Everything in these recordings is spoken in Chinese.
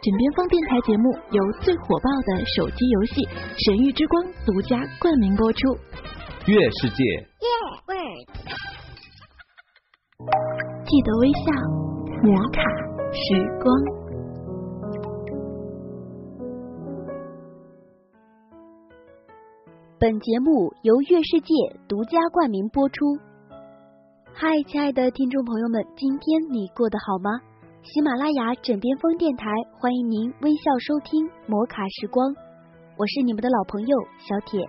枕边风电台节目由最火爆的手机游戏《神域之光》独家冠名播出。月世界，记得微笑，摩卡时光。本节目由月世界独家冠名播出。嗨，亲爱的听众朋友们，今天你过得好吗？喜马拉雅枕边风电台欢迎您微笑收听摩卡时光，我是你们的老朋友小铁。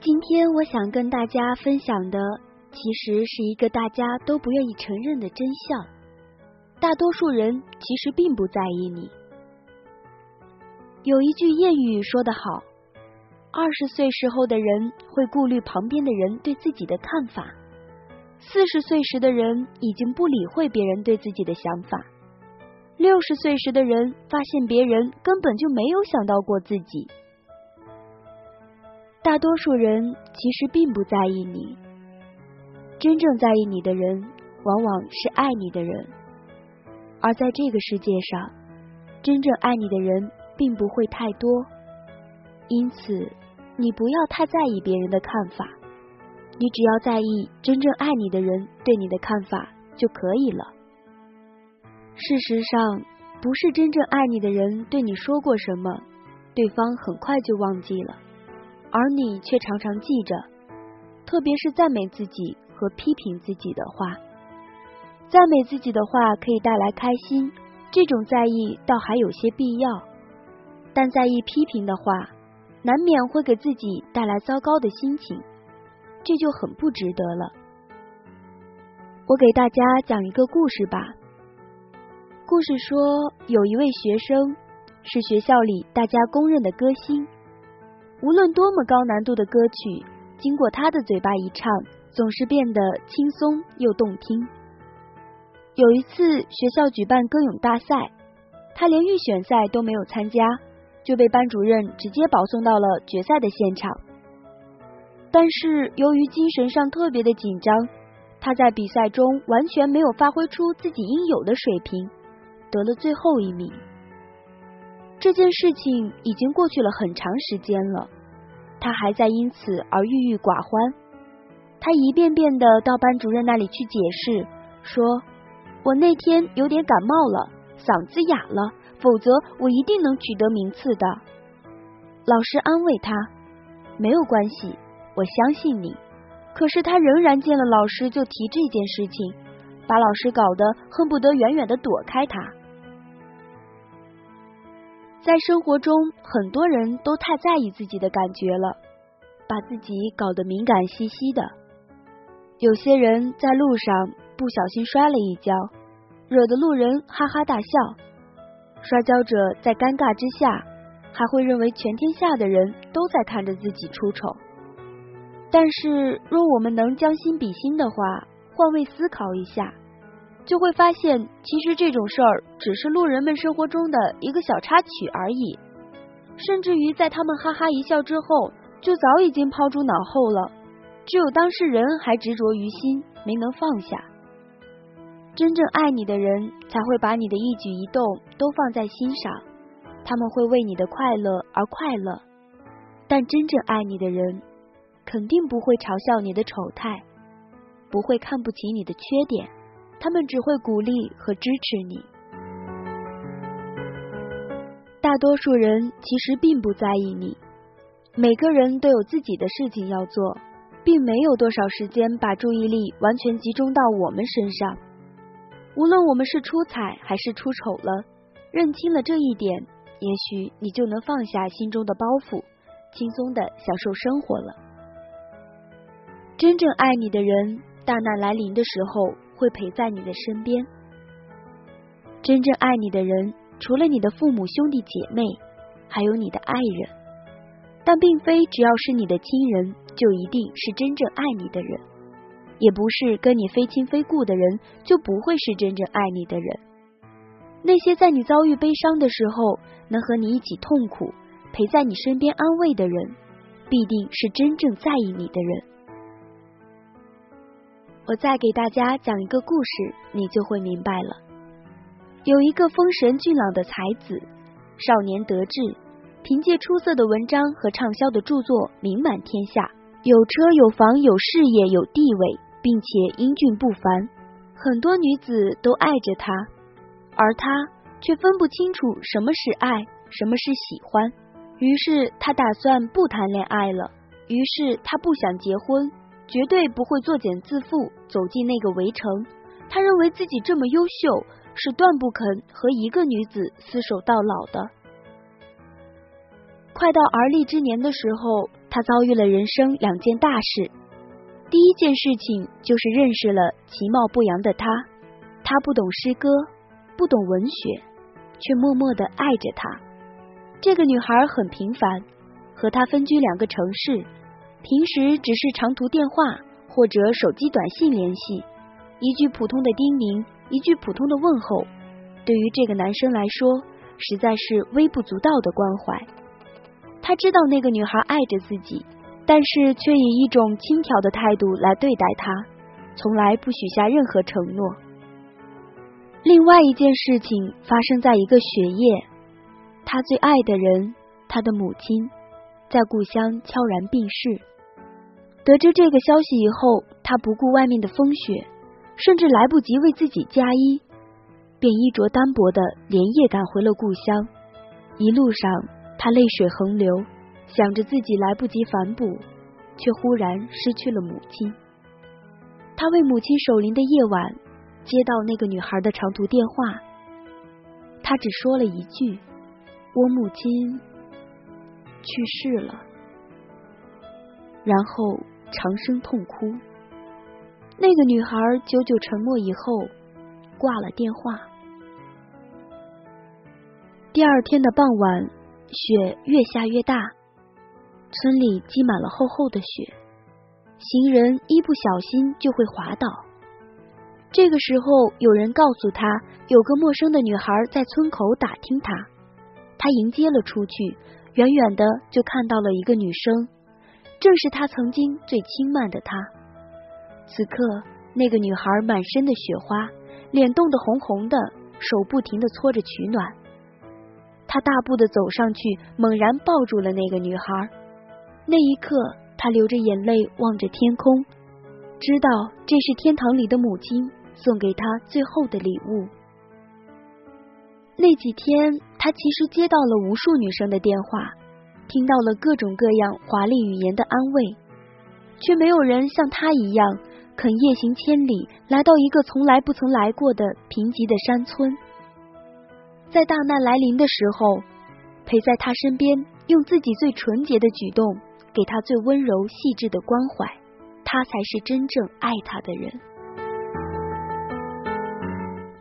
今天我想跟大家分享的，其实是一个大家都不愿意承认的真相：大多数人其实并不在意你。有一句谚语说得好：二十岁时候的人会顾虑旁边的人对自己的看法。四十岁时的人已经不理会别人对自己的想法，六十岁时的人发现别人根本就没有想到过自己。大多数人其实并不在意你，真正在意你的人往往是爱你的人，而在这个世界上，真正爱你的人并不会太多，因此你不要太在意别人的看法。你只要在意真正爱你的人对你的看法就可以了。事实上，不是真正爱你的人对你说过什么，对方很快就忘记了，而你却常常记着。特别是赞美自己和批评自己的话，赞美自己的话可以带来开心，这种在意倒还有些必要。但在意批评的话，难免会给自己带来糟糕的心情。这就很不值得了。我给大家讲一个故事吧。故事说，有一位学生是学校里大家公认的歌星，无论多么高难度的歌曲，经过他的嘴巴一唱，总是变得轻松又动听。有一次学校举办歌咏大赛，他连预选赛都没有参加，就被班主任直接保送到了决赛的现场。但是由于精神上特别的紧张，他在比赛中完全没有发挥出自己应有的水平，得了最后一名。这件事情已经过去了很长时间了，他还在因此而郁郁寡欢。他一遍遍的到班主任那里去解释，说：“我那天有点感冒了，嗓子哑了，否则我一定能取得名次的。”老师安慰他：“没有关系。”我相信你，可是他仍然见了老师就提这件事情，把老师搞得恨不得远远的躲开他。在生活中，很多人都太在意自己的感觉了，把自己搞得敏感兮兮的。有些人在路上不小心摔了一跤，惹得路人哈哈大笑。摔跤者在尴尬之下，还会认为全天下的人都在看着自己出丑。但是，若我们能将心比心的话，换位思考一下，就会发现，其实这种事儿只是路人们生活中的一个小插曲而已。甚至于在他们哈哈一笑之后，就早已经抛诸脑后了。只有当事人还执着于心，没能放下。真正爱你的人，才会把你的一举一动都放在心上，他们会为你的快乐而快乐。但真正爱你的人，肯定不会嘲笑你的丑态，不会看不起你的缺点，他们只会鼓励和支持你。大多数人其实并不在意你，每个人都有自己的事情要做，并没有多少时间把注意力完全集中到我们身上。无论我们是出彩还是出丑了，认清了这一点，也许你就能放下心中的包袱，轻松的享受生活了。真正爱你的人，大难来临的时候会陪在你的身边。真正爱你的人，除了你的父母、兄弟姐妹，还有你的爱人。但并非只要是你的亲人，就一定是真正爱你的人；也不是跟你非亲非故的人，就不会是真正爱你的人。那些在你遭遇悲伤的时候，能和你一起痛苦、陪在你身边安慰的人，必定是真正在意你的人。我再给大家讲一个故事，你就会明白了。有一个风神俊朗的才子，少年得志，凭借出色的文章和畅销的著作名满天下，有车有房有事业有地位，并且英俊不凡，很多女子都爱着他，而他却分不清楚什么是爱，什么是喜欢。于是他打算不谈恋爱了。于是他不想结婚，绝对不会作茧自缚，走进那个围城。他认为自己这么优秀，是断不肯和一个女子厮守到老的。快到而立之年的时候，他遭遇了人生两件大事。第一件事情就是认识了其貌不扬的他，他不懂诗歌，不懂文学，却默默的爱着他。这个女孩很平凡，和他分居两个城市，平时只是长途电话或者手机短信联系，一句普通的叮咛，一句普通的问候，对于这个男生来说，实在是微不足道的关怀。他知道那个女孩爱着自己，但是却以一种轻佻的态度来对待她，从来不许下任何承诺。另外一件事情发生在一个雪夜。他最爱的人，他的母亲，在故乡悄然病逝。得知这个消息以后，他不顾外面的风雪，甚至来不及为自己加衣，便衣着单薄的连夜赶回了故乡。一路上，他泪水横流，想着自己来不及反哺，却忽然失去了母亲。他为母亲守灵的夜晚，接到那个女孩的长途电话，他只说了一句。我母亲去世了，然后长声痛哭。那个女孩久久沉默以后挂了电话。第二天的傍晚，雪越下越大，村里积满了厚厚的雪，行人一不小心就会滑倒。这个时候，有人告诉他，有个陌生的女孩在村口打听他。他迎接了出去，远远的就看到了一个女生，正是他曾经最轻慢的她。此刻，那个女孩满身的雪花，脸冻得红红的，手不停的搓着取暖。他大步的走上去，猛然抱住了那个女孩。那一刻，他流着眼泪望着天空，知道这是天堂里的母亲送给他最后的礼物。那几天，他其实接到了无数女生的电话，听到了各种各样华丽语言的安慰，却没有人像他一样肯夜行千里来到一个从来不曾来过的贫瘠的山村，在大难来临的时候，陪在他身边，用自己最纯洁的举动给他最温柔细致的关怀，他才是真正爱他的人。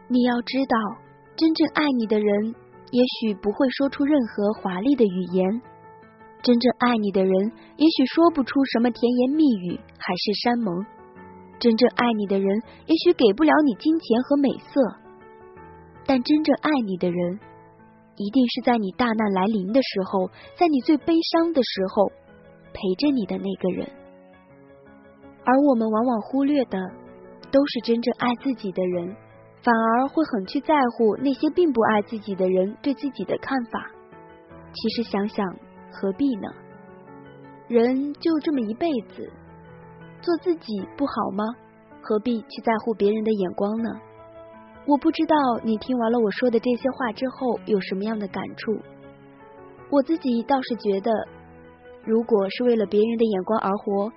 你要知道。真正爱你的人，也许不会说出任何华丽的语言；真正爱你的人，也许说不出什么甜言蜜语、海誓山盟；真正爱你的人，也许给不了你金钱和美色。但真正爱你的人，一定是在你大难来临的时候，在你最悲伤的时候，陪着你的那个人。而我们往往忽略的，都是真正爱自己的人。反而会很去在乎那些并不爱自己的人对自己的看法。其实想想，何必呢？人就这么一辈子，做自己不好吗？何必去在乎别人的眼光呢？我不知道你听完了我说的这些话之后有什么样的感触。我自己倒是觉得，如果是为了别人的眼光而活，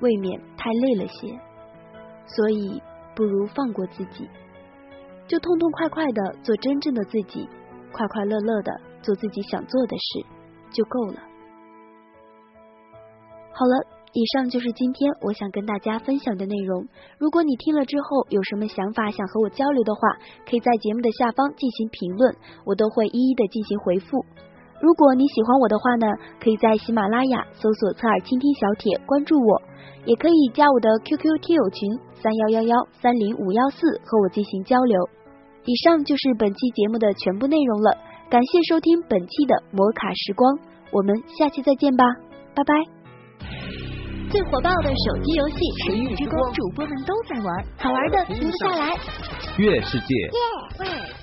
未免太累了些。所以，不如放过自己。就痛痛快快的做真正的自己，快快乐乐的做自己想做的事就够了。好了，以上就是今天我想跟大家分享的内容。如果你听了之后有什么想法想和我交流的话，可以在节目的下方进行评论，我都会一一的进行回复。如果你喜欢我的话呢，可以在喜马拉雅搜索“侧耳倾听小铁”关注我，也可以加我的 QQ 听友群三幺幺幺三零五幺四和我进行交流。以上就是本期节目的全部内容了，感谢收听本期的摩卡时光，我们下期再见吧，拜拜。最火爆的手机游戏《神域之光》，主播们都在玩，好玩的停不下来。月世界。